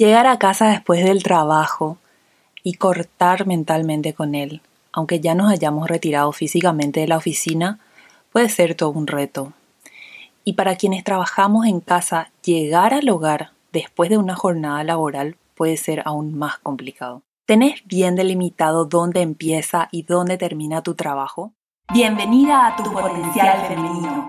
Llegar a casa después del trabajo y cortar mentalmente con él, aunque ya nos hayamos retirado físicamente de la oficina, puede ser todo un reto. Y para quienes trabajamos en casa, llegar al hogar después de una jornada laboral puede ser aún más complicado. ¿Tenés bien delimitado dónde empieza y dónde termina tu trabajo? Bienvenida a tu, potencial femenino.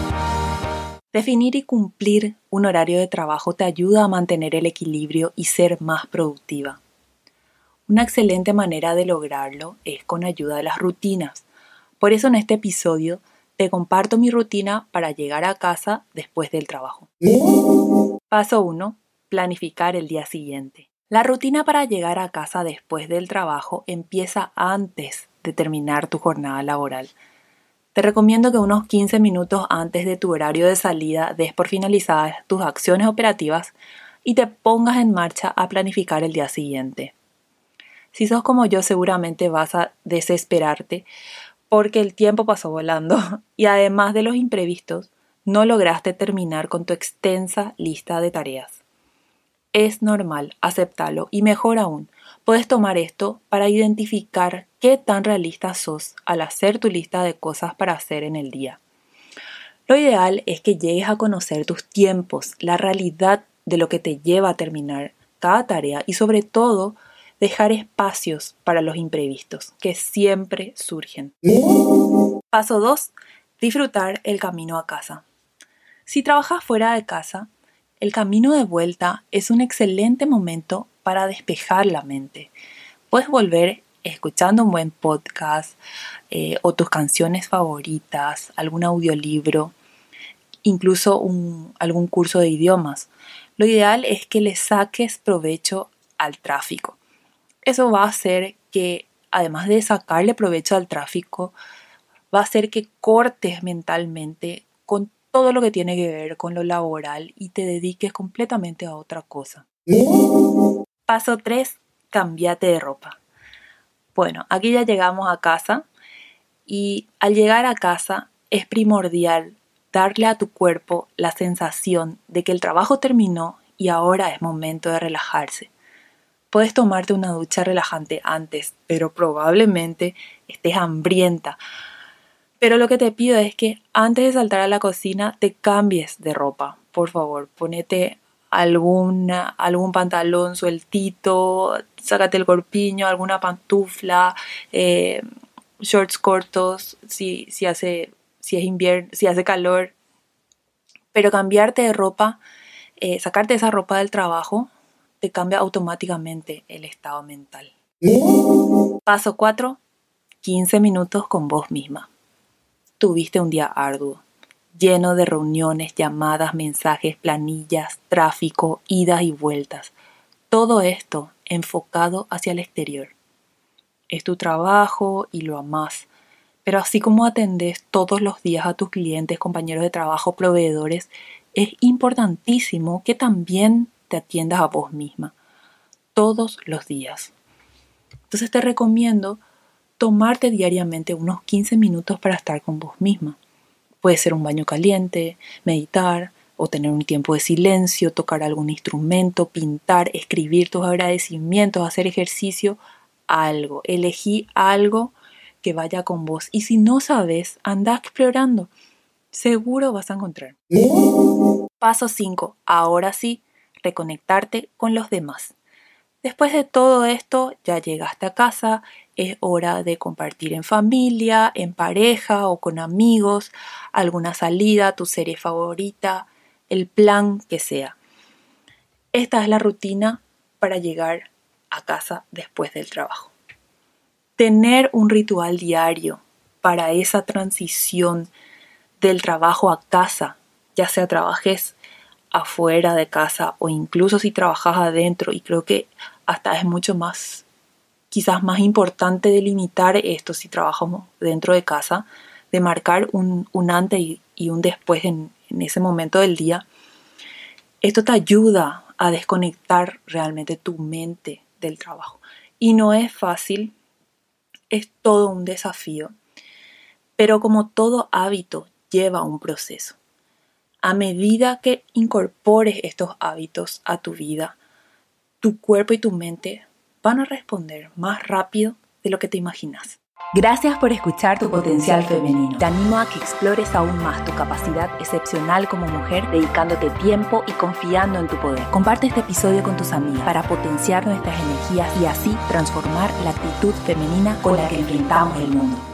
Definir y cumplir un horario de trabajo te ayuda a mantener el equilibrio y ser más productiva. Una excelente manera de lograrlo es con ayuda de las rutinas. Por eso en este episodio te comparto mi rutina para llegar a casa después del trabajo. Paso 1. Planificar el día siguiente. La rutina para llegar a casa después del trabajo empieza antes de terminar tu jornada laboral. Te recomiendo que unos 15 minutos antes de tu horario de salida des por finalizadas tus acciones operativas y te pongas en marcha a planificar el día siguiente. Si sos como yo seguramente vas a desesperarte porque el tiempo pasó volando y además de los imprevistos no lograste terminar con tu extensa lista de tareas. Es normal, aceptarlo y mejor aún, puedes tomar esto para identificar qué tan realista sos al hacer tu lista de cosas para hacer en el día. Lo ideal es que llegues a conocer tus tiempos, la realidad de lo que te lleva a terminar cada tarea y sobre todo dejar espacios para los imprevistos que siempre surgen. Paso 2. Disfrutar el camino a casa. Si trabajas fuera de casa, el camino de vuelta es un excelente momento para despejar la mente. Puedes volver escuchando un buen podcast eh, o tus canciones favoritas, algún audiolibro, incluso algún curso de idiomas. Lo ideal es que le saques provecho al tráfico. Eso va a hacer que, además de sacarle provecho al tráfico, va a hacer que cortes mentalmente con todo lo que tiene que ver con lo laboral y te dediques completamente a otra cosa. Paso 3. Cambiate de ropa. Bueno, aquí ya llegamos a casa y al llegar a casa es primordial darle a tu cuerpo la sensación de que el trabajo terminó y ahora es momento de relajarse. Puedes tomarte una ducha relajante antes, pero probablemente estés hambrienta pero lo que te pido es que antes de saltar a la cocina te cambies de ropa. Por favor, ponete alguna, algún pantalón sueltito, sácate el corpiño, alguna pantufla, eh, shorts cortos, si, si, hace, si es invierno, si hace calor. Pero cambiarte de ropa, eh, sacarte esa ropa del trabajo, te cambia automáticamente el estado mental. Paso 4. 15 minutos con vos misma tuviste un día arduo, lleno de reuniones, llamadas, mensajes, planillas, tráfico, idas y vueltas. Todo esto enfocado hacia el exterior. Es tu trabajo y lo amás, pero así como atendes todos los días a tus clientes, compañeros de trabajo, proveedores, es importantísimo que también te atiendas a vos misma, todos los días. Entonces te recomiendo tomarte diariamente unos 15 minutos para estar con vos misma. Puede ser un baño caliente, meditar o tener un tiempo de silencio, tocar algún instrumento, pintar, escribir tus agradecimientos, hacer ejercicio, algo. Elegí algo que vaya con vos. Y si no sabes, anda explorando. Seguro vas a encontrar. Paso 5. Ahora sí, reconectarte con los demás. Después de todo esto, ya llegaste a casa, es hora de compartir en familia, en pareja o con amigos, alguna salida, tu serie favorita, el plan que sea. Esta es la rutina para llegar a casa después del trabajo. Tener un ritual diario para esa transición del trabajo a casa, ya sea trabajes afuera de casa o incluso si trabajas adentro y creo que hasta es mucho más quizás más importante delimitar esto si trabajamos dentro de casa, de marcar un, antes y, un después en, en ese momento del día. Esto te ayuda a desconectar realmente tu mente del trabajo. Y no es fácil, es todo un desafío. Pero como todo hábito lleva un proceso. A medida que incorpores estos hábitos a tu vida, tu cuerpo y tu mente van a responder más rápido de lo que te imaginas. Gracias por escuchar tu potencial femenino. Te animo a que explores aún más tu capacidad excepcional como mujer, dedicándote tiempo y confiando en tu poder. Comparte este episodio con tus amigas para potenciar nuestras energías y así transformar la actitud femenina con la que enfrentamos el mundo.